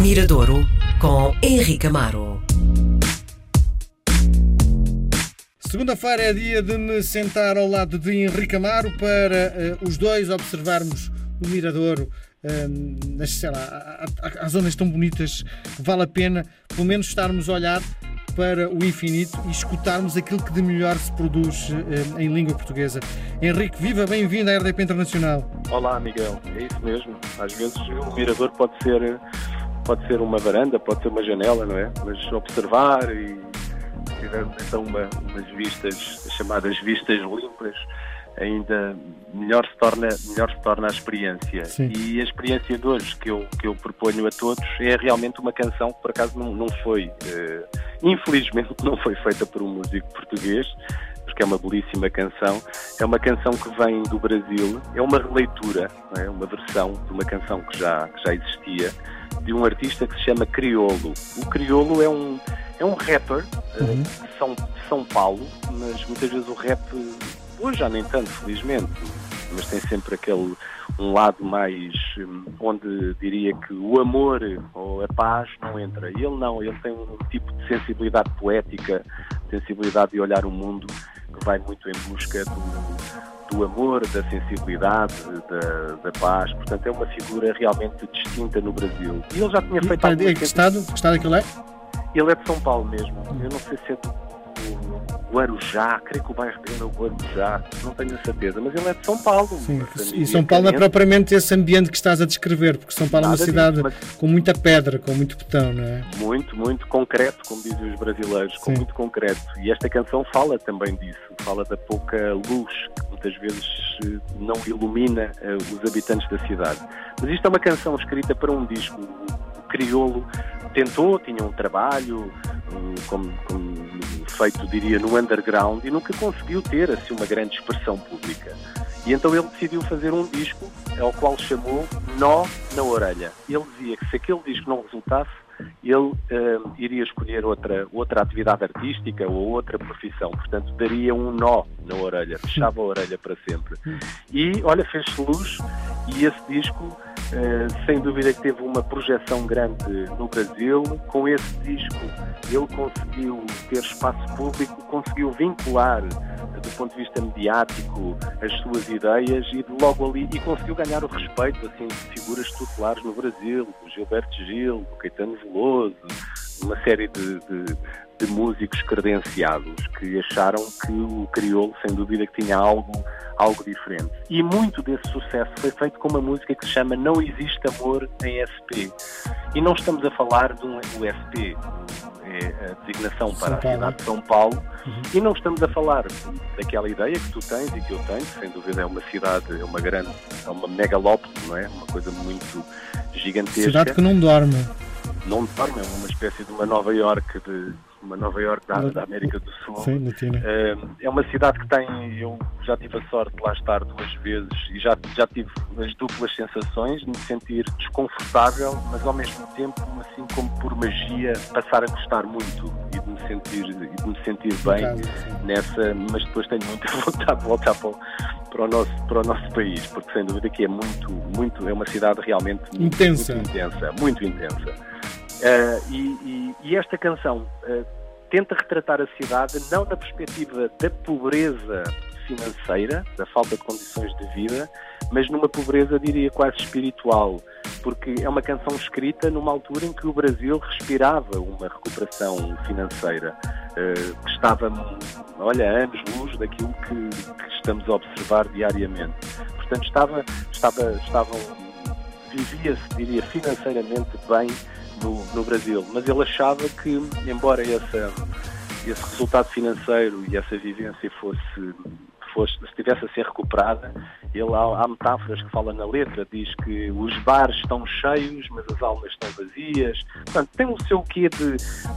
Miradouro com Henrique Amaro. Segunda-feira é dia de me sentar ao lado de Henrique Amaro para uh, os dois observarmos o Miradouro. Uh, nas, sei lá, há, há, há zonas tão bonitas que vale a pena, pelo menos, estarmos a olhar para o infinito e escutarmos aquilo que de melhor se produz uh, em língua portuguesa. Henrique, viva, bem-vindo à RDP Internacional. Olá, Miguel, é isso mesmo. Às vezes o mirador pode ser, pode ser uma varanda, pode ser uma janela, não é? Mas observar e tivermos então uma, umas vistas, chamadas vistas limpas, ainda melhor se torna, melhor se torna a experiência. Sim. E a experiência de hoje que eu, que eu proponho a todos é realmente uma canção que por acaso não, não foi, uh, infelizmente não foi feita por um músico português, porque é uma belíssima canção. É uma canção que vem do Brasil, é uma releitura, é uma versão de uma canção que já, que já existia, de um artista que se chama Criolo. O Criolo é um, é um rapper eh, uhum. de, São, de São Paulo, mas muitas vezes o rap, hoje já nem tanto, felizmente, mas tem sempre aquele um lado mais hum, onde diria que o amor ou a paz não entra. Ele não, ele tem um tipo de sensibilidade poética, sensibilidade de olhar o mundo que vai muito em busca do, do amor, da sensibilidade, da, da, paz. Portanto, é uma figura realmente distinta no Brasil. E ele já tinha feito. E, que, estado, que estado é que ele é? Ele é de São Paulo mesmo. Eu não sei se é Guarujá, creio que o bairro dele é o Guarujá, não tenho a certeza, mas ele é de São Paulo. Sim, e São Paulo não é propriamente esse ambiente que estás a descrever, porque São Paulo Nada é uma cidade disso, mas... com muita pedra, com muito betão, não é? Muito, muito concreto, como dizem os brasileiros, com Sim. muito concreto. E esta canção fala também disso, fala da pouca luz que muitas vezes eh, não ilumina uh, os habitantes da cidade. Mas isto é uma canção escrita para um disco. O Criolo tentou, tinha um trabalho, um, como, como feito, diria, no underground e nunca conseguiu ter assim uma grande expressão pública. E então ele decidiu fazer um disco ao qual chamou Nó na Orelha. Ele dizia que se aquele disco não resultasse, ele uh, iria escolher outra, outra atividade artística ou outra profissão. Portanto, daria um nó na orelha, fechava a orelha para sempre. E, olha, fez-se luz e esse disco eh, sem dúvida que teve uma projeção grande no Brasil. Com esse disco, ele conseguiu ter espaço público, conseguiu vincular, do ponto de vista mediático, as suas ideias e logo ali e conseguiu ganhar o respeito assim, de figuras tutelares no Brasil, o Gilberto Gil, o Caetano Veloso, uma série de, de, de músicos credenciados que acharam que o crioulo, sem dúvida, que tinha algo algo diferente. E muito desse sucesso foi feito com uma música que se chama Não Existe Amor em SP. E não estamos a falar de um USP, é a designação para a cidade de São Paulo, uhum. e não estamos a falar daquela ideia que tu tens e que eu tenho, que sem dúvida é uma cidade, é uma grande, é uma megalópole, não é? Uma coisa muito gigantesca. Cidade que não dorme. Não dorme, é uma espécie de uma Nova York de uma Nova York da, da América do Sul. Sim, é, é uma cidade que tem, eu já tive a sorte de lá estar duas vezes e já, já tive as duplas sensações de me sentir desconfortável, mas ao mesmo tempo, assim como por magia, passar a gostar muito e de me sentir, e de me sentir bem nessa, mas depois tenho muita vontade de voltar para o, para o, nosso, para o nosso país, porque sem dúvida que é muito, muito, é uma cidade realmente intensa. muito intensa, muito intensa. Uh, e, e, e, esta canção uh, tenta retratar a cidade não na perspectiva da pobreza financeira, da falta de condições de vida, mas numa pobreza, diria, quase espiritual, porque é uma canção escrita numa altura em que o Brasil respirava uma recuperação financeira, uh, que estava, olha, anos-luz daquilo que, que, estamos a observar diariamente. Portanto, estava, estava, estavam, vivia-se, diria, financeiramente bem no, no Brasil. Mas ele achava que, embora esse resultado financeiro e essa vivência fosse, fosse estivesse a ser recuperada, ele há, há, metáforas que fala na letra, diz que os bares estão cheios, mas as almas estão vazias. Portanto, tem o seu quê de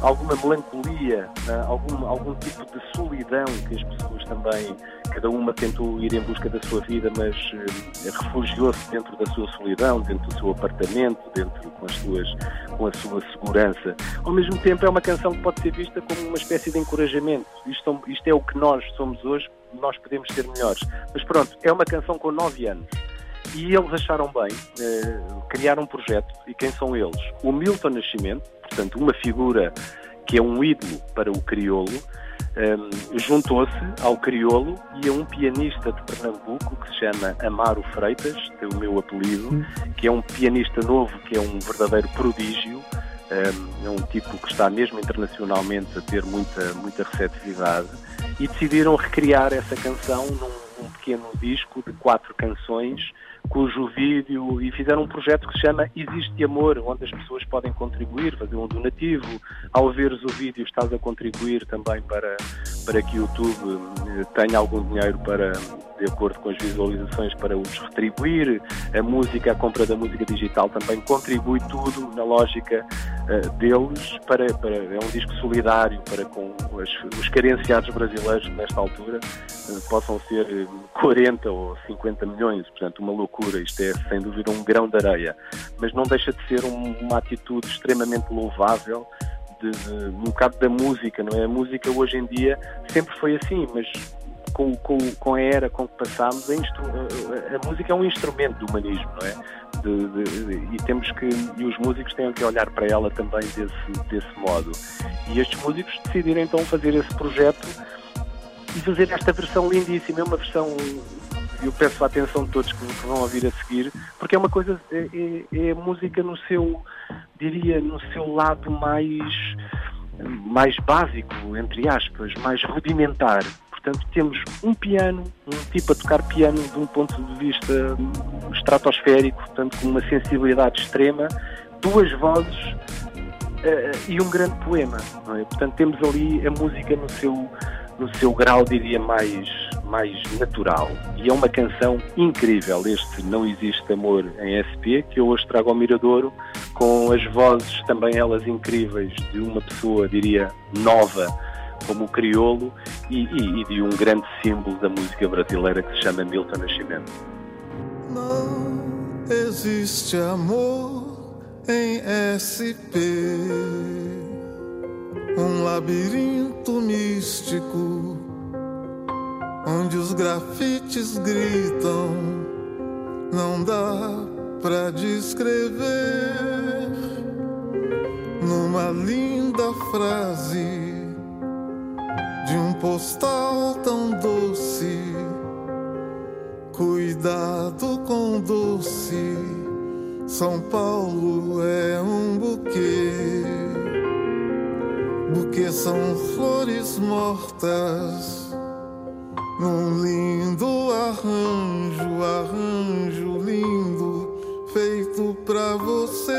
alguma melancolia, né? algum, algum tipo de solidão que as pessoas também, cada uma tentou ir em busca da sua vida, mas eh, refugiou-se dentro da sua solidão, dentro do seu apartamento, dentro com as suas, com a sua segurança. Ao mesmo tempo, é uma canção que pode ser vista como uma espécie de encorajamento. Isto, isto é o que nós somos hoje nós podemos ser melhores. Mas pronto, é uma canção com 9 anos e eles acharam bem uh, criar um projeto. E quem são eles? O Milton Nascimento, portanto, uma figura que é um ídolo para o crioulo, um, juntou-se ao crioulo e a um pianista de Pernambuco que se chama Amaro Freitas, tem o meu apelido, que é um pianista novo, que é um verdadeiro prodígio, um, é um tipo que está mesmo internacionalmente a ter muita, muita receptividade, e decidiram recriar essa canção num um pequeno disco de quatro canções cujo vídeo e fizeram um projeto que se chama Existe Amor, onde as pessoas podem contribuir, fazer um donativo. Ao veres o vídeo estás a contribuir também para, para que o YouTube eh, tenha algum dinheiro para, de acordo com as visualizações, para os retribuir. A música, a compra da música digital também contribui tudo na lógica uh, deles. Para, para, é um disco solidário para com os, os carenciados brasileiros nesta altura uh, possam ser 40 ou 50 milhões, portanto uma loucura, isto é sem dúvida um grão de areia, mas não deixa de ser um, uma atitude extremamente louvável de, de, um bocado da música, não é? A música hoje em dia sempre foi assim, mas com, com, com a era com que passámos, a, a, a, música é um instrumento do humanismo, não é? De, de, e temos que, e os músicos têm que olhar para ela também desse, desse modo. E estes músicos decidiram então fazer esse projeto e fazer esta versão lindíssima, é uma versão eu peço a atenção de todos que, vão ouvir a seguir, porque é uma coisa, é, é, é música no seu, diria, no seu lado mais, mais básico, entre aspas, mais rudimentar. Portanto, temos um piano, um tipo a tocar piano de um ponto de vista estratosférico, portanto, com uma sensibilidade extrema, duas vozes uh, e um grande poema. É? Portanto, temos ali a música no seu, no seu grau, diria, mais, mais natural. E é uma canção incrível, este Não Existe Amor em SP, que eu hoje trago ao Miradouro, com as vozes também elas incríveis de uma pessoa, diria, nova, como o crioulo, e, e, e de um grande símbolo da música brasileira que se chama Milton Nascimento. Não existe amor em SP um labirinto místico onde os grafites gritam, não dá pra descrever numa linda frase de um postal tão doce. Cuidado com doce, São Paulo é um buquê. Buquê são flores mortas num lindo arranjo, arranjo lindo feito pra você.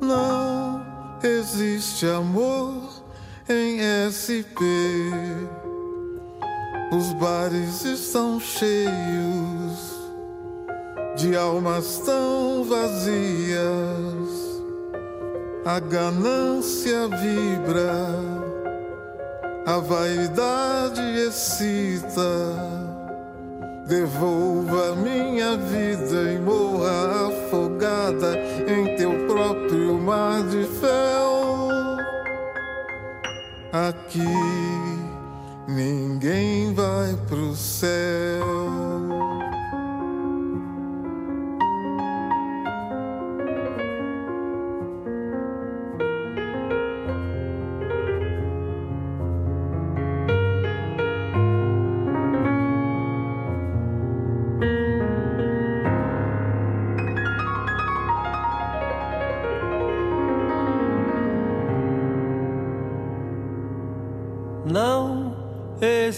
Não existe amor em SP. Os bares estão cheios de almas tão vazias. A ganância vibra a vaidade excita. Devolva minha vida e morra afogada em teu próprio mar de fel. Aqui ninguém vai pro céu.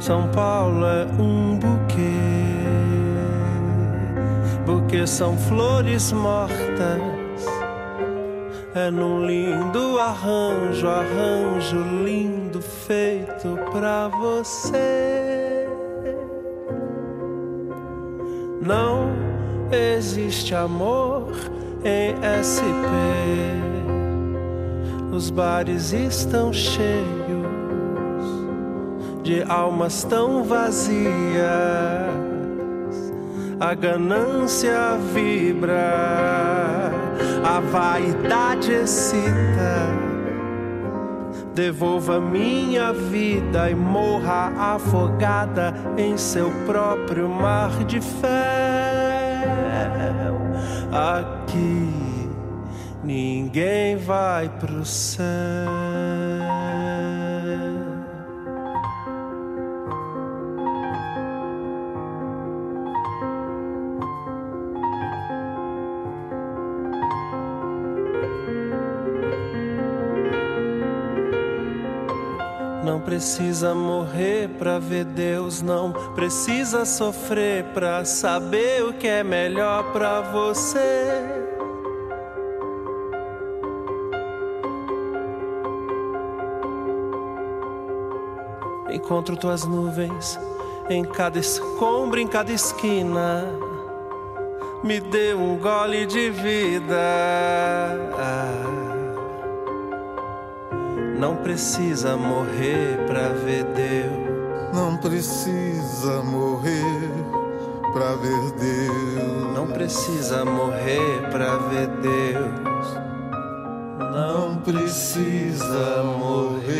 são Paulo é um buquê, buquê são flores mortas. É num lindo arranjo, arranjo lindo feito pra você. Não existe amor em SP. Os bares estão cheios de almas tão vazias. A ganância vibra, a vaidade excita Devolva minha vida e morra afogada em seu próprio mar de fel. Aqui ninguém vai pro céu. Não precisa morrer pra ver Deus, não precisa sofrer pra saber o que é melhor pra você. Encontro tuas nuvens em cada escombro, em cada esquina. Me dê um gole de vida. Não precisa morrer pra ver Deus. Não precisa morrer pra ver Deus. Não precisa morrer pra ver Deus. Não precisa morrer